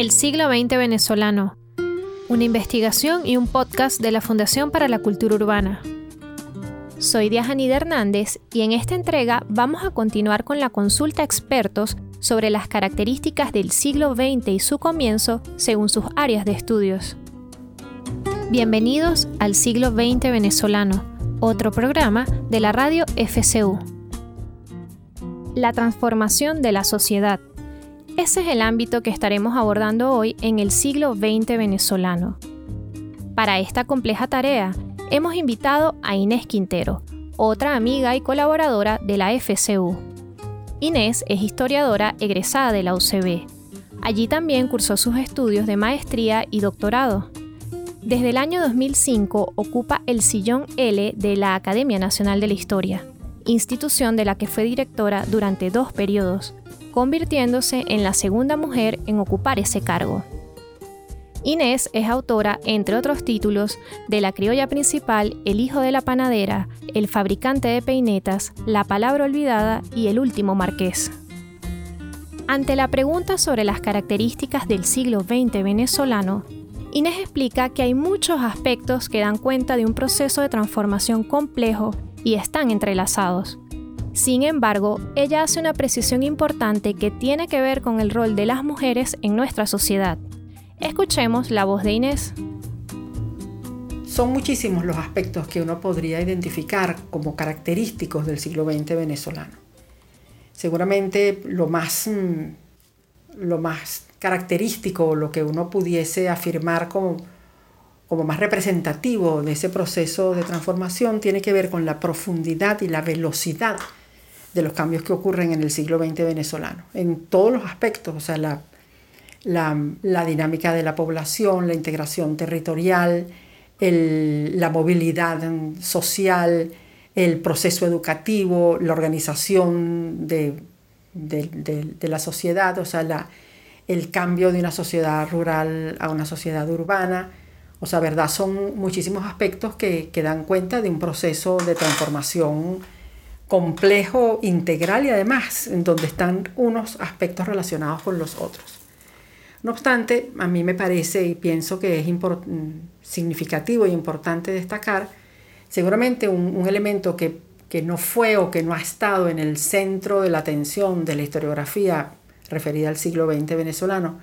El siglo XX venezolano. Una investigación y un podcast de la Fundación para la Cultura Urbana. Soy Diajanida Hernández y en esta entrega vamos a continuar con la consulta a expertos sobre las características del siglo XX y su comienzo según sus áreas de estudios. Bienvenidos al siglo XX venezolano, otro programa de la radio FCU. La transformación de la sociedad. Ese es el ámbito que estaremos abordando hoy en el siglo XX venezolano. Para esta compleja tarea, hemos invitado a Inés Quintero, otra amiga y colaboradora de la FCU. Inés es historiadora egresada de la UCB. Allí también cursó sus estudios de maestría y doctorado. Desde el año 2005 ocupa el sillón L de la Academia Nacional de la Historia, institución de la que fue directora durante dos periodos, convirtiéndose en la segunda mujer en ocupar ese cargo. Inés es autora, entre otros títulos, de La criolla principal, El hijo de la panadera, El fabricante de peinetas, La palabra olvidada y El último marqués. Ante la pregunta sobre las características del siglo XX venezolano, Inés explica que hay muchos aspectos que dan cuenta de un proceso de transformación complejo y están entrelazados. Sin embargo, ella hace una precisión importante que tiene que ver con el rol de las mujeres en nuestra sociedad. Escuchemos la voz de Inés. Son muchísimos los aspectos que uno podría identificar como característicos del siglo XX venezolano. Seguramente lo más, mm, lo más característico, lo que uno pudiese afirmar como, como más representativo de ese proceso de transformación, tiene que ver con la profundidad y la velocidad de los cambios que ocurren en el siglo XX venezolano, en todos los aspectos, o sea, la, la, dinámica de la población, la integración territorial, la movilidad social, el proceso educativo, la organización de, la sociedad, o sea, la, el cambio de una sociedad rural a una sociedad urbana. O sea, verdad, son muchísimos aspectos que, que dan cuenta de un proceso de transformación complejo, integral y además en donde están unos aspectos relacionados con los otros. No obstante, a mí me parece y pienso que es significativo e importante destacar seguramente un, elemento que, que, no fue o que no ha estado en el centro de la atención de la historiografía referida al siglo XX venezolano,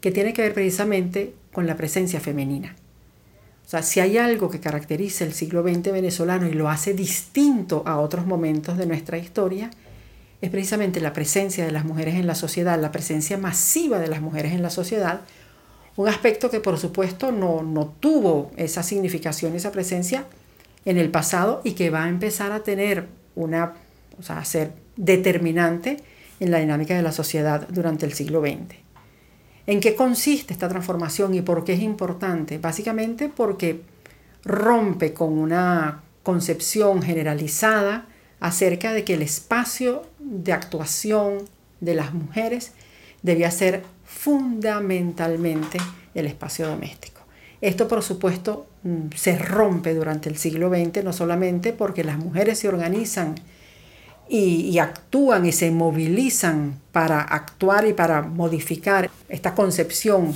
que tiene que ver precisamente con la presencia femenina. O sea, si hay algo que caracteriza el siglo XX venezolano y lo hace distinto a otros momentos de nuestra historia, es precisamente la presencia de las mujeres en la sociedad, la presencia masiva de las mujeres en la sociedad, un aspecto que por supuesto no, no tuvo esa significación, esa presencia en el pasado y que va a empezar a tener una, o sea, a ser determinante en la dinámica de la sociedad durante el siglo XX. ¿En qué consiste esta transformación y por qué es importante? Básicamente porque rompe con una concepción generalizada acerca de que el espacio de actuación de las mujeres debía ser fundamentalmente el espacio doméstico. Esto, por supuesto, mm, se rompe durante el siglo XX, no solamente porque las mujeres se organizan y, actúan y se movilizan para actuar y para modificar esta concepción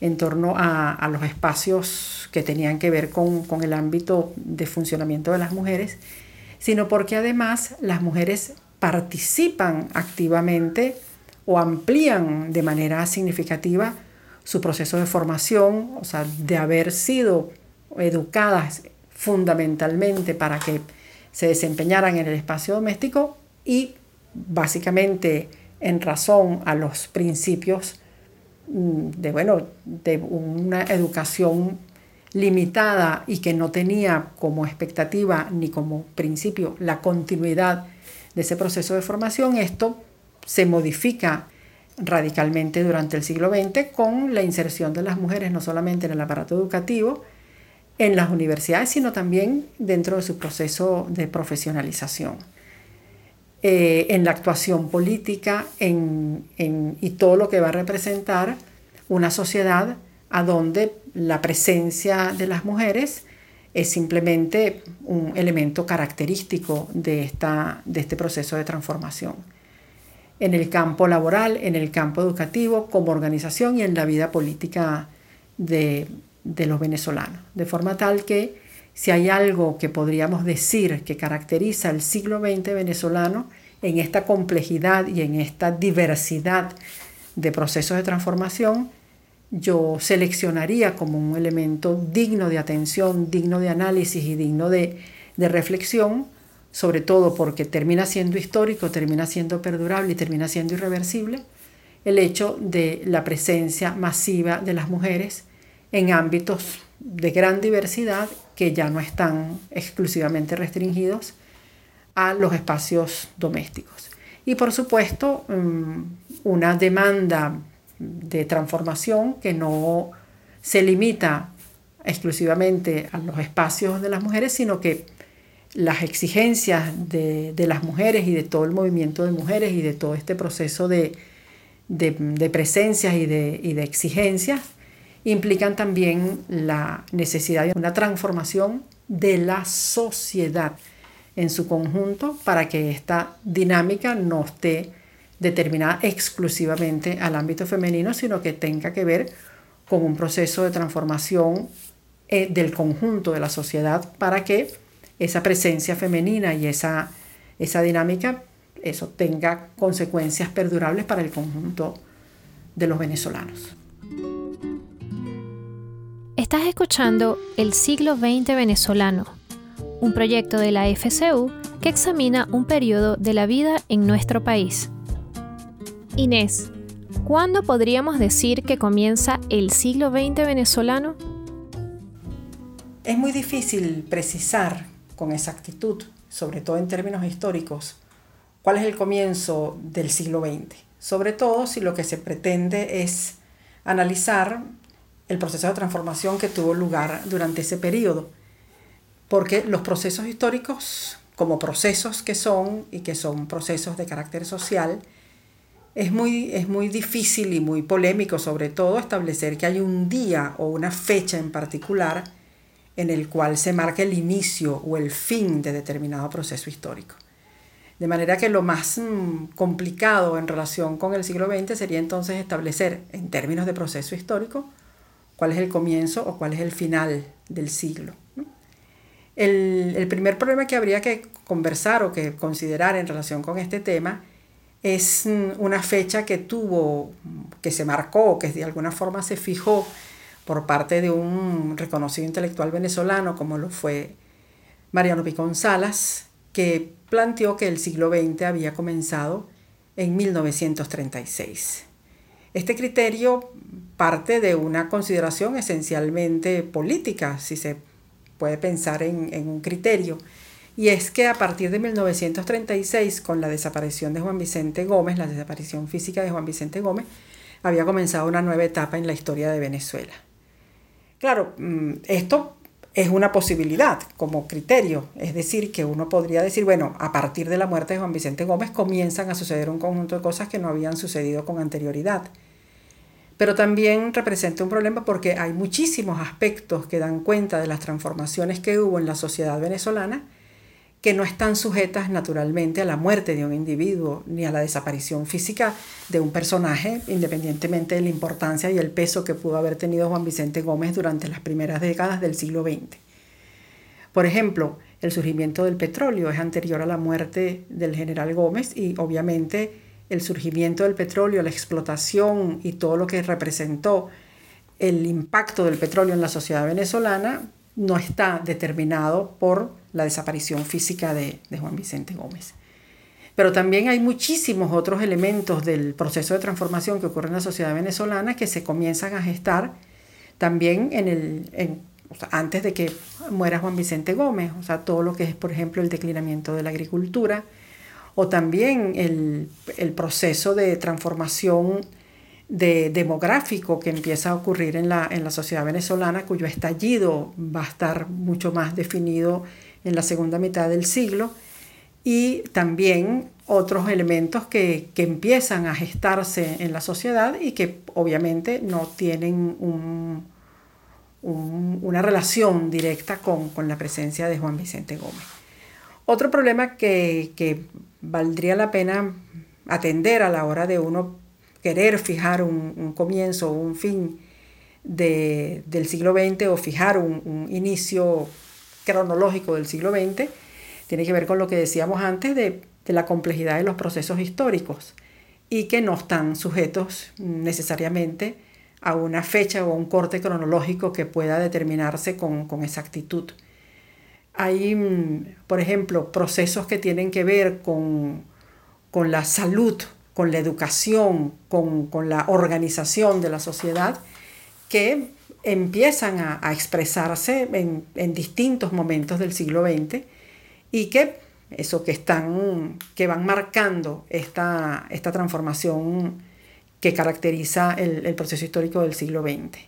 en torno a, los espacios que tenían que ver con, con, el ámbito de funcionamiento de las mujeres, sino porque además las mujeres participan activamente o amplían de manera significativa su proceso de formación, o sea, de haber sido educadas fundamentalmente para que se desempeñaran en el espacio doméstico y básicamente en razón a los principios mm, de, bueno, de una educación limitada y que no tenía como expectativa ni como principio la continuidad de ese proceso de formación, esto se modifica radicalmente durante el siglo XX con la inserción de las mujeres no solamente en el aparato educativo, en las universidades, sino también dentro de su proceso de profesionalización. Eh, en la actuación política y todo lo que va a representar una sociedad a donde la presencia de las mujeres es simplemente un elemento característico de, esta, de este proceso de transformación. en el campo laboral, en el campo educativo, como organización y en la vida política de, de los venezolanos. De forma tal que si hay algo que podríamos decir que caracteriza el siglo XX venezolano en esta complejidad y en esta diversidad de procesos de transformación, yo seleccionaría como un elemento digno de atención, digno de análisis y digno de, de reflexión, sobre todo porque termina siendo histórico, termina siendo perdurable y termina siendo irreversible, el hecho de la presencia masiva de las mujeres en ámbitos de gran diversidad que ya no están exclusivamente restringidos a los espacios domésticos. Y por supuesto, mm, una demanda de transformación que no se limita exclusivamente a los espacios de las mujeres, sino que las exigencias de, las mujeres y de todo el movimiento de mujeres y de todo este proceso de, presencias y de, y de exigencias implican también la necesidad de una transformación de la sociedad en su conjunto para que esta dinámica no esté determinada exclusivamente al ámbito femenino, sino que tenga que ver con un proceso de transformación eh, del conjunto de la sociedad para que esa presencia femenina y esa, esa dinámica, eso tenga consecuencias perdurables para el conjunto de los venezolanos. Estás escuchando El siglo XX venezolano, un proyecto de la FCU que examina un periodo de la vida en nuestro país. Inés, ¿cuándo podríamos decir que comienza el siglo XX venezolano? Es muy difícil precisar con exactitud, sobre todo en términos históricos, cuál es el comienzo del siglo XX, sobre todo si lo que se pretende es analizar el proceso de transformación que tuvo lugar durante ese periodo. Porque los procesos históricos, como procesos que son y que son procesos de carácter social, es muy, es muy difícil y muy polémico sobre todo establecer que hay un día o una fecha en particular en el cual se marque el inicio o el fin de determinado proceso histórico. De manera que lo más mm, complicado en relación con el siglo XX sería entonces establecer, en términos de proceso histórico, cuál es el comienzo o cuál es el final del siglo. El, primer problema que habría que conversar o que considerar en relación con este tema es mm, una fecha que tuvo, que se marcó, que de alguna forma se fijó por parte de un reconocido intelectual venezolano como lo fue Mariano Picón Salas, que planteó que el siglo XX había comenzado en 1936. Este criterio parte de una consideración esencialmente política, si se puede pensar en, un criterio, y es que a partir de 1936, con la desaparición de Juan Vicente Gómez, la desaparición física de Juan Vicente Gómez, había comenzado una nueva etapa en la historia de Venezuela. Claro, mm, esto es una posibilidad como criterio, es decir, que uno podría decir, bueno, a partir de la muerte de Juan Vicente Gómez comienzan a suceder un conjunto de cosas que no habían sucedido con anterioridad pero también representa un problema porque hay muchísimos aspectos que dan cuenta de las transformaciones que hubo en la sociedad venezolana que no están sujetas naturalmente a la muerte de un individuo ni a la desaparición física de un personaje, independientemente de la importancia y el peso que pudo haber tenido Juan Vicente Gómez durante las primeras décadas del siglo XX. Por ejemplo, el surgimiento del petróleo es anterior a la muerte del general Gómez y obviamente el surgimiento del petróleo, la explotación y todo lo que representó el impacto del petróleo en la sociedad venezolana no está determinado por la desaparición física de, Juan Vicente Gómez. Pero también hay muchísimos otros elementos del proceso de transformación que ocurre en la sociedad venezolana que se comienzan a gestar también en el, antes de que muera Juan Vicente Gómez, o sea, todo lo que es, por ejemplo, el declinamiento de la agricultura, o también el, proceso de transformación de, demográfico que empieza a ocurrir en la, en la sociedad venezolana, cuyo estallido va a estar mucho más definido en la segunda mitad del siglo, y también otros elementos que, empiezan a gestarse en la sociedad y que obviamente no tienen una relación directa con, con, la presencia de Juan Vicente Gómez. Otro problema que, que valdría la pena atender a la hora de uno querer fijar un, comienzo o un fin del siglo XX o fijar un, inicio cronológico del siglo XX, tiene que ver con lo que decíamos antes de, la complejidad de los procesos históricos y que no están sujetos necesariamente a una fecha o un corte cronológico que pueda determinarse con exactitud. Hay, mm, por ejemplo, procesos que tienen que ver con, con la salud, con la educación, con, con, la organización de la sociedad, que empiezan a, expresarse en, en, distintos momentos del siglo XX y que eso que están, que van marcando esta, esta transformación que caracteriza el, proceso histórico del siglo XX.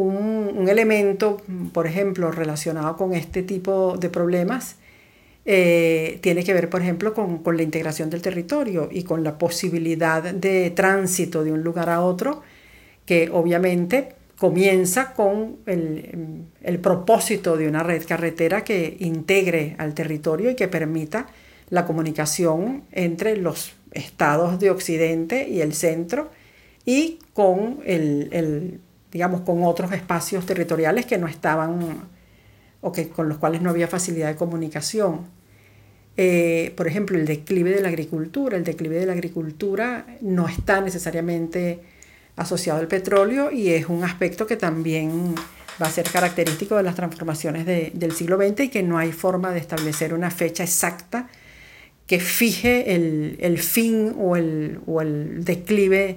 Un, elemento, por ejemplo, relacionado con este tipo de problemas, eh, tiene que ver, por ejemplo, con, la integración del territorio y con la posibilidad de tránsito de un lugar a otro, que obviamente comienza con el, el, propósito de una red carretera que integre al territorio y que permita la comunicación entre los estados de Occidente y el centro y con, el, digamos, con otros espacios territoriales que no estaban o que, con los cuales no había facilidad de comunicación. Eh, por ejemplo, el declive de la agricultura. El declive de la agricultura no está necesariamente asociado al petróleo y es un aspecto que también va a ser característico de las transformaciones del siglo XX y que no hay forma de establecer una fecha exacta que fije el, fin o el, o el declive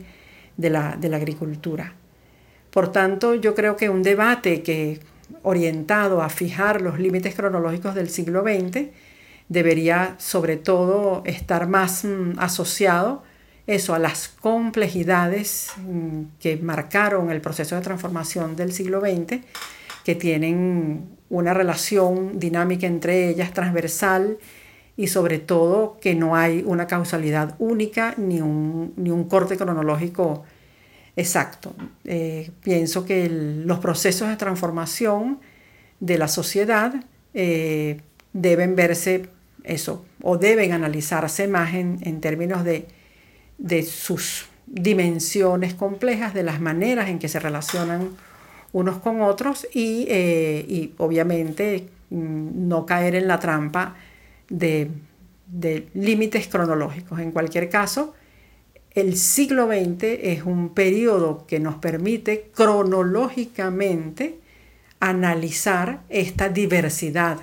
de la, de la, agricultura. Por tanto, yo creo que un debate que orientado a fijar los límites cronológicos del siglo XX debería sobre todo estar más mm, asociado eso a las complejidades mm, que marcaron el proceso de transformación del siglo XX, que tienen una relación dinámica entre ellas transversal y sobre todo que no hay una causalidad única ni un, ni un corte cronológico exacto. Eh, pienso que los procesos de transformación de la sociedad eh, deben verse eso, o deben analizarse más en, términos de, de, sus dimensiones complejas, de las maneras en que se relacionan unos con otros y, eh, y obviamente mm, no caer en la trampa de, límites cronológicos. En cualquier caso, el siglo XX es un periodo que nos permite cronológicamente analizar esta diversidad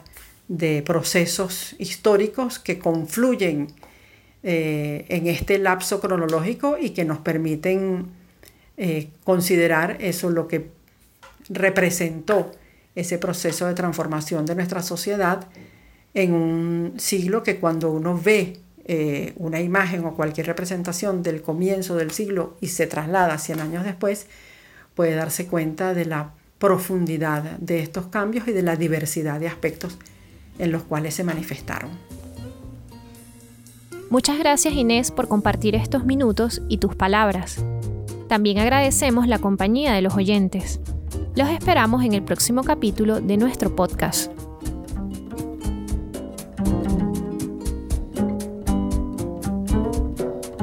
de procesos históricos que confluyen eh, en este lapso cronológico y que nos permiten eh, considerar eso lo que representó ese proceso de transformación de nuestra sociedad en un siglo que cuando uno ve eh, una imagen o cualquier representación del comienzo del siglo y se traslada 100 años después, puede darse cuenta de la profundidad de estos cambios y de la diversidad de aspectos en los cuales se manifestaron. Muchas gracias Inés por compartir estos minutos y tus palabras. También agradecemos la compañía de los oyentes. Los esperamos en el próximo capítulo de nuestro podcast.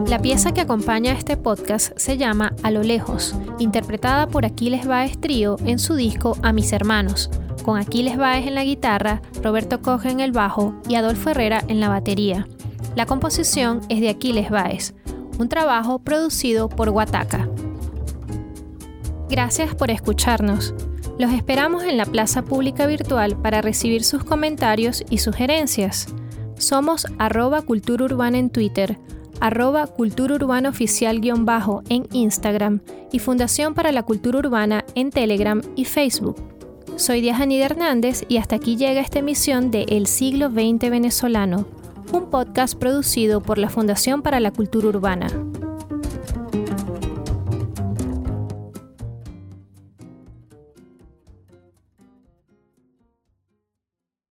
La pieza que acompaña este podcast se llama A lo lejos, interpretada por Aquiles Baez Trío en su disco A mis hermanos, con Aquiles Baez en la guitarra, Roberto Coge en el bajo y Adolfo Herrera en la batería. La composición es de Aquiles Baez, un trabajo producido por Guataca. Gracias por escucharnos. Los esperamos en la plaza pública virtual para recibir sus comentarios y sugerencias. Somos arroba cultura urbana en Twitter, arroba cultura urbana oficial-bajo en Instagram y Fundación para la Cultura Urbana en Telegram y Facebook. Soy Diajanida Hernández y hasta aquí llega esta emisión de El siglo XX venezolano, un podcast producido por la Fundación para la Cultura Urbana.